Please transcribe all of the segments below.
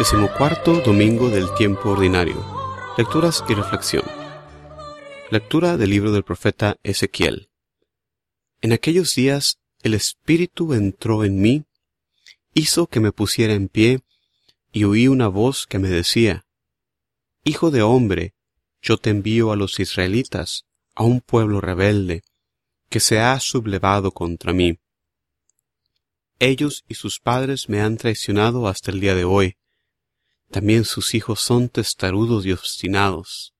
Decimocuarto domingo del tiempo ordinario. Lecturas y reflexión. Lectura del libro del profeta Ezequiel. En aquellos días el Espíritu entró en mí, hizo que me pusiera en pie, y oí una voz que me decía, Hijo de hombre, yo te envío a los israelitas, a un pueblo rebelde, que se ha sublevado contra mí. Ellos y sus padres me han traicionado hasta el día de hoy. También sus hijos son testarudos y obstinados.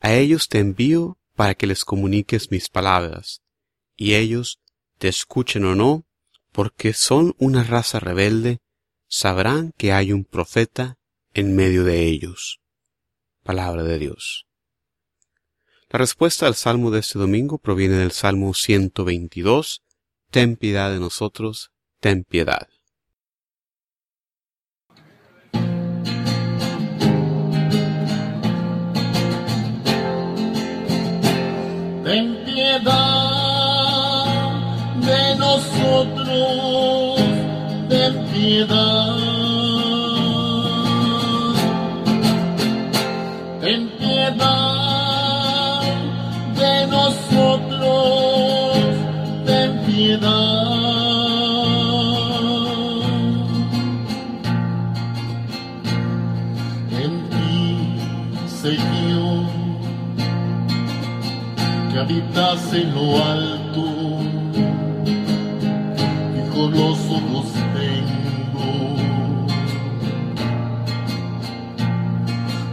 A ellos te envío para que les comuniques mis palabras, y ellos, te escuchen o no, porque son una raza rebelde, sabrán que hay un profeta en medio de ellos. Palabra de Dios. La respuesta al salmo de este domingo proviene del Salmo 122. Ten piedad de nosotros, ten piedad. Ten piedad de nosotros, ten piedad. Los ojos tengo,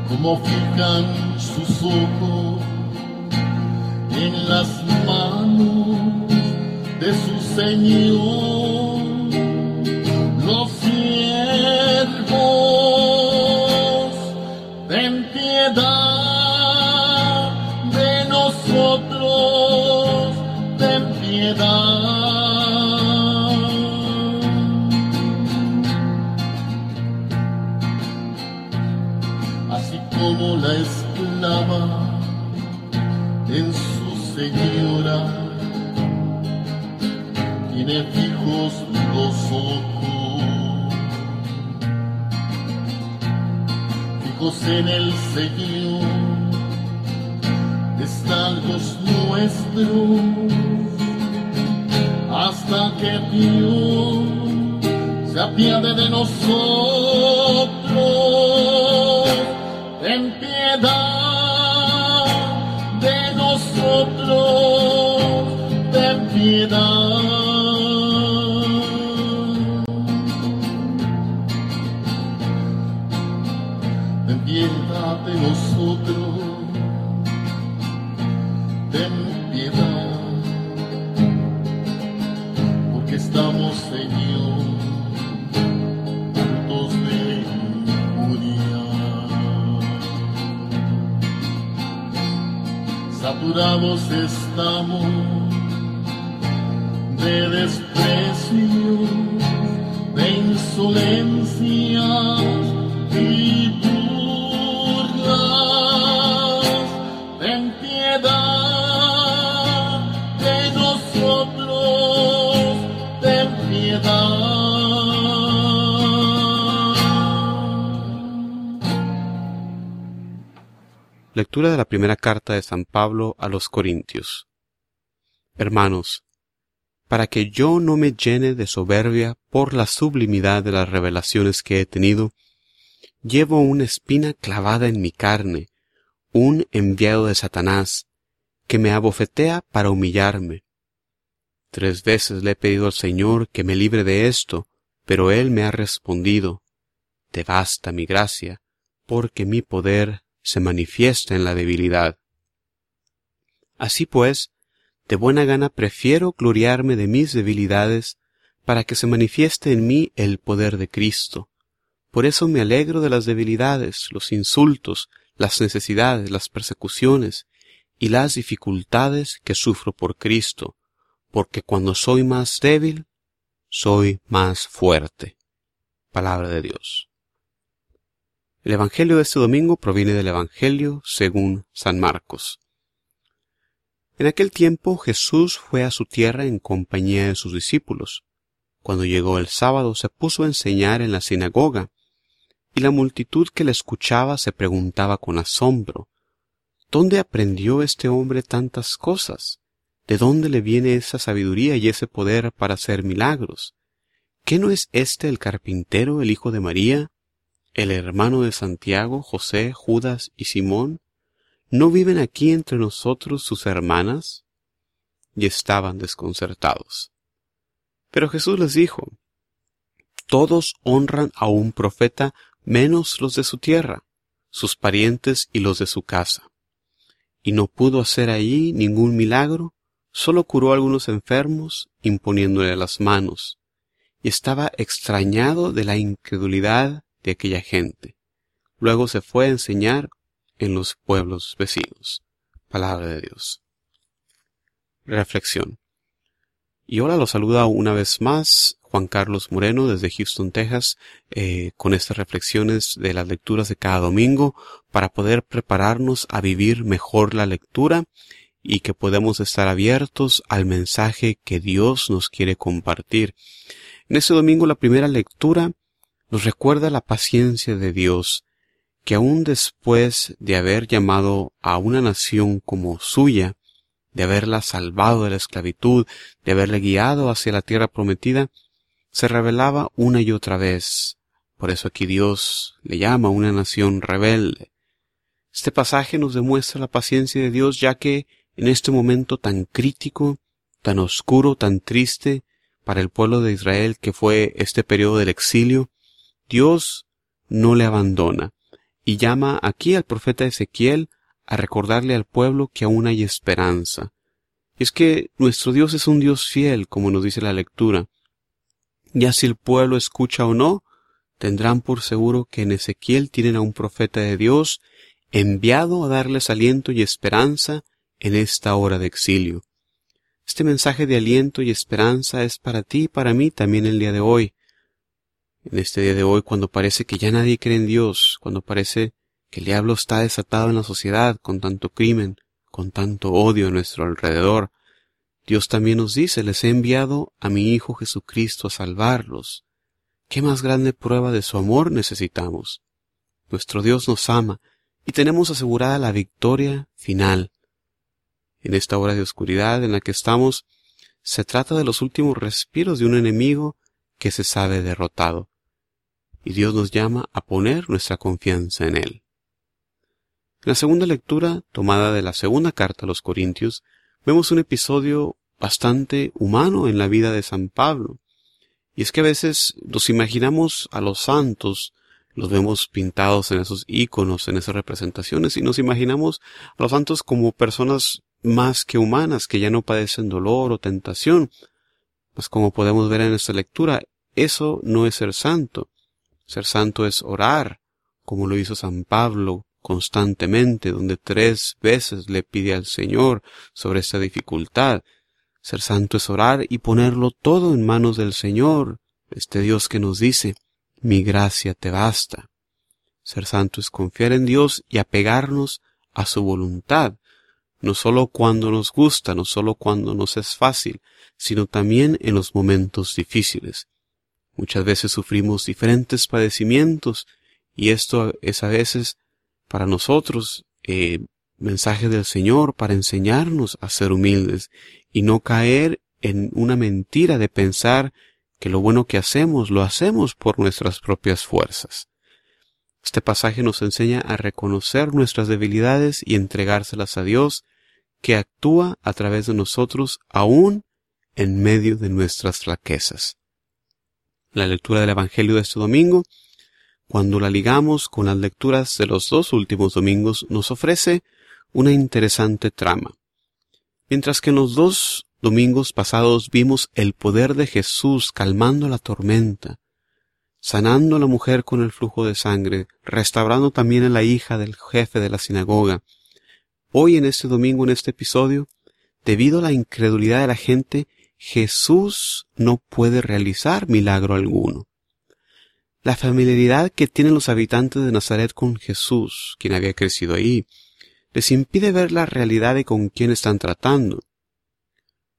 como fijan sus ojos en las manos de su Señor, fijos en el Señor están los nuestros hasta que Dios se apiade de nosotros. Ten piedad saturados estamos de desprecio, de insolencias y Lectura de la primera carta de San Pablo a los Corintios. Hermanos, para que yo no me llene de soberbia por la sublimidad de las revelaciones que he tenido, llevo una espina clavada en mi carne, un enviado de Satanás, que me abofetea para humillarme. Tres veces le he pedido al Señor que me libre de esto, pero Él me ha respondido, Te basta mi gracia, porque mi poder se manifiesta en la debilidad. Así pues, de buena gana prefiero gloriarme de mis debilidades para que se manifieste en mí el poder de Cristo. Por eso me alegro de las debilidades, los insultos, las necesidades, las persecuciones y las dificultades que sufro por Cristo, porque cuando soy más débil, soy más fuerte. Palabra de Dios. El Evangelio de este domingo proviene del Evangelio según San Marcos. En aquel tiempo Jesús fue a su tierra en compañía de sus discípulos. Cuando llegó el sábado se puso a enseñar en la sinagoga, y la multitud que le escuchaba se preguntaba con asombro, ¿Dónde aprendió este hombre tantas cosas? ¿De dónde le viene esa sabiduría y ese poder para hacer milagros? ¿Qué no es este el carpintero, el hijo de María, el hermano de Santiago, José, Judas y Simón? ¿No viven aquí entre nosotros sus hermanas? Y estaban desconcertados. Pero Jesús les dijo, Todos honran a un profeta menos los de su tierra, sus parientes y los de su casa. Y no pudo hacer allí ningún milagro, solo curó a algunos enfermos imponiéndole las manos, y estaba extrañado de la incredulidad de aquella gente. Luego se fue a enseñar en los pueblos vecinos. Palabra de Dios. Reflexión. Y ahora lo saluda una vez más Juan Carlos Moreno desde Houston, Texas, eh, con estas reflexiones de las lecturas de cada domingo para poder prepararnos a vivir mejor la lectura y que podamos estar abiertos al mensaje que Dios nos quiere compartir. En este domingo la primera lectura nos recuerda la paciencia de Dios, que aun después de haber llamado a una nación como suya, de haberla salvado de la esclavitud, de haberle guiado hacia la tierra prometida, se revelaba una y otra vez. Por eso aquí Dios le llama una nación rebelde. Este pasaje nos demuestra la paciencia de Dios ya que en este momento tan crítico, tan oscuro, tan triste para el pueblo de Israel que fue este periodo del exilio, Dios no le abandona y llama aquí al profeta Ezequiel a recordarle al pueblo que aún hay esperanza. Y es que nuestro Dios es un Dios fiel, como nos dice la lectura. Ya si el pueblo escucha o no, tendrán por seguro que en Ezequiel tienen a un profeta de Dios enviado a darles aliento y esperanza en esta hora de exilio. Este mensaje de aliento y esperanza es para ti y para mí también el día de hoy. En este día de hoy, cuando parece que ya nadie cree en Dios, cuando parece que el diablo está desatado en la sociedad con tanto crimen, con tanto odio a nuestro alrededor, Dios también nos dice, les he enviado a mi Hijo Jesucristo a salvarlos. ¿Qué más grande prueba de su amor necesitamos? Nuestro Dios nos ama y tenemos asegurada la victoria final. En esta hora de oscuridad en la que estamos, se trata de los últimos respiros de un enemigo que se sabe derrotado. Y Dios nos llama a poner nuestra confianza en Él. En la segunda lectura, tomada de la segunda carta a los Corintios, vemos un episodio bastante humano en la vida de San Pablo. Y es que a veces nos imaginamos a los santos, los vemos pintados en esos íconos, en esas representaciones, y nos imaginamos a los santos como personas más que humanas, que ya no padecen dolor o tentación. Pues como podemos ver en esta lectura, eso no es ser santo. Ser santo es orar, como lo hizo San Pablo constantemente, donde tres veces le pide al Señor sobre esta dificultad. Ser santo es orar y ponerlo todo en manos del Señor, este Dios que nos dice, mi gracia te basta. Ser santo es confiar en Dios y apegarnos a su voluntad, no solo cuando nos gusta, no solo cuando nos es fácil, sino también en los momentos difíciles. Muchas veces sufrimos diferentes padecimientos y esto es a veces para nosotros eh, mensaje del Señor para enseñarnos a ser humildes y no caer en una mentira de pensar que lo bueno que hacemos lo hacemos por nuestras propias fuerzas. Este pasaje nos enseña a reconocer nuestras debilidades y entregárselas a Dios, que actúa a través de nosotros aún en medio de nuestras flaquezas. La lectura del Evangelio de este domingo cuando la ligamos con las lecturas de los dos últimos domingos, nos ofrece una interesante trama. Mientras que en los dos domingos pasados vimos el poder de Jesús calmando la tormenta, sanando a la mujer con el flujo de sangre, restaurando también a la hija del jefe de la sinagoga, hoy en este domingo, en este episodio, debido a la incredulidad de la gente, Jesús no puede realizar milagro alguno. La familiaridad que tienen los habitantes de Nazaret con Jesús, quien había crecido ahí, les impide ver la realidad de con quién están tratando.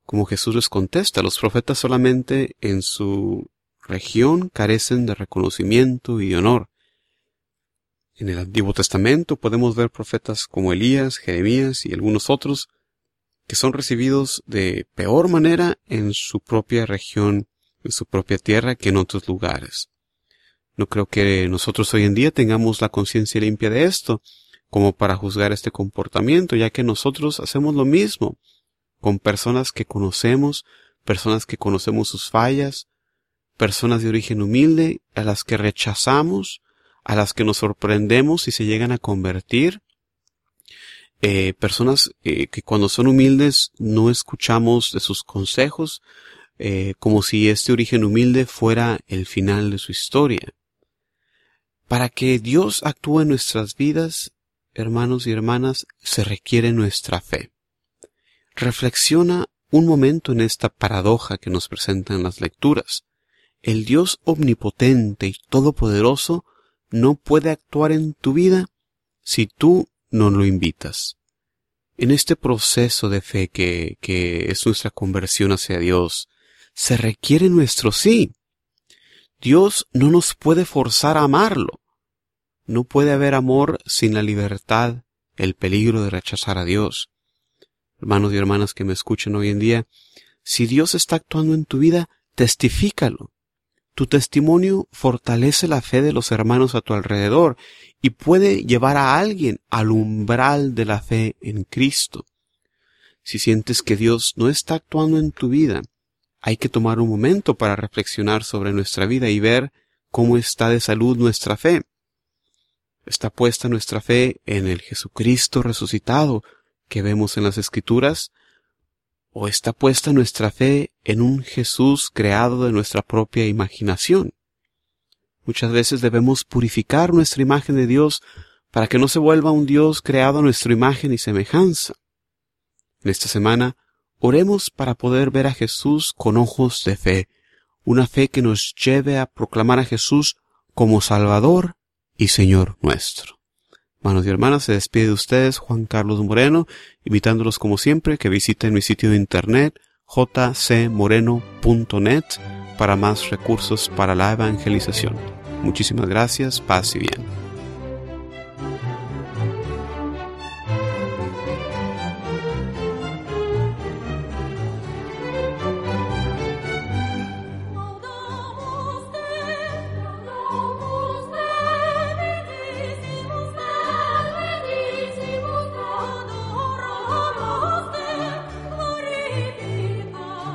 Como Jesús les contesta, los profetas solamente en su región carecen de reconocimiento y de honor. En el Antiguo Testamento podemos ver profetas como Elías, Jeremías y algunos otros que son recibidos de peor manera en su propia región, en su propia tierra que en otros lugares. No creo que nosotros hoy en día tengamos la conciencia limpia de esto, como para juzgar este comportamiento, ya que nosotros hacemos lo mismo con personas que conocemos, personas que conocemos sus fallas, personas de origen humilde, a las que rechazamos, a las que nos sorprendemos si se llegan a convertir, eh, personas eh, que cuando son humildes no escuchamos de sus consejos, eh, como si este origen humilde fuera el final de su historia. Para que Dios actúe en nuestras vidas, hermanos y hermanas, se requiere nuestra fe. Reflexiona un momento en esta paradoja que nos presentan las lecturas. El Dios omnipotente y todopoderoso no puede actuar en tu vida si tú no lo invitas. En este proceso de fe que, que es nuestra conversión hacia Dios, se requiere nuestro sí. Dios no nos puede forzar a amarlo. No puede haber amor sin la libertad, el peligro de rechazar a Dios. Hermanos y hermanas que me escuchen hoy en día, si Dios está actuando en tu vida, testifícalo. Tu testimonio fortalece la fe de los hermanos a tu alrededor y puede llevar a alguien al umbral de la fe en Cristo. Si sientes que Dios no está actuando en tu vida, hay que tomar un momento para reflexionar sobre nuestra vida y ver cómo está de salud nuestra fe. ¿Está puesta nuestra fe en el Jesucristo resucitado que vemos en las Escrituras? ¿O está puesta nuestra fe en un Jesús creado de nuestra propia imaginación? Muchas veces debemos purificar nuestra imagen de Dios para que no se vuelva un Dios creado a nuestra imagen y semejanza. En esta semana, oremos para poder ver a Jesús con ojos de fe, una fe que nos lleve a proclamar a Jesús como Salvador y Señor nuestro. Hermanos y hermanas, se despide de ustedes Juan Carlos Moreno, invitándolos como siempre que visiten mi sitio de internet jcmoreno.net para más recursos para la evangelización. Muchísimas gracias, paz y bien.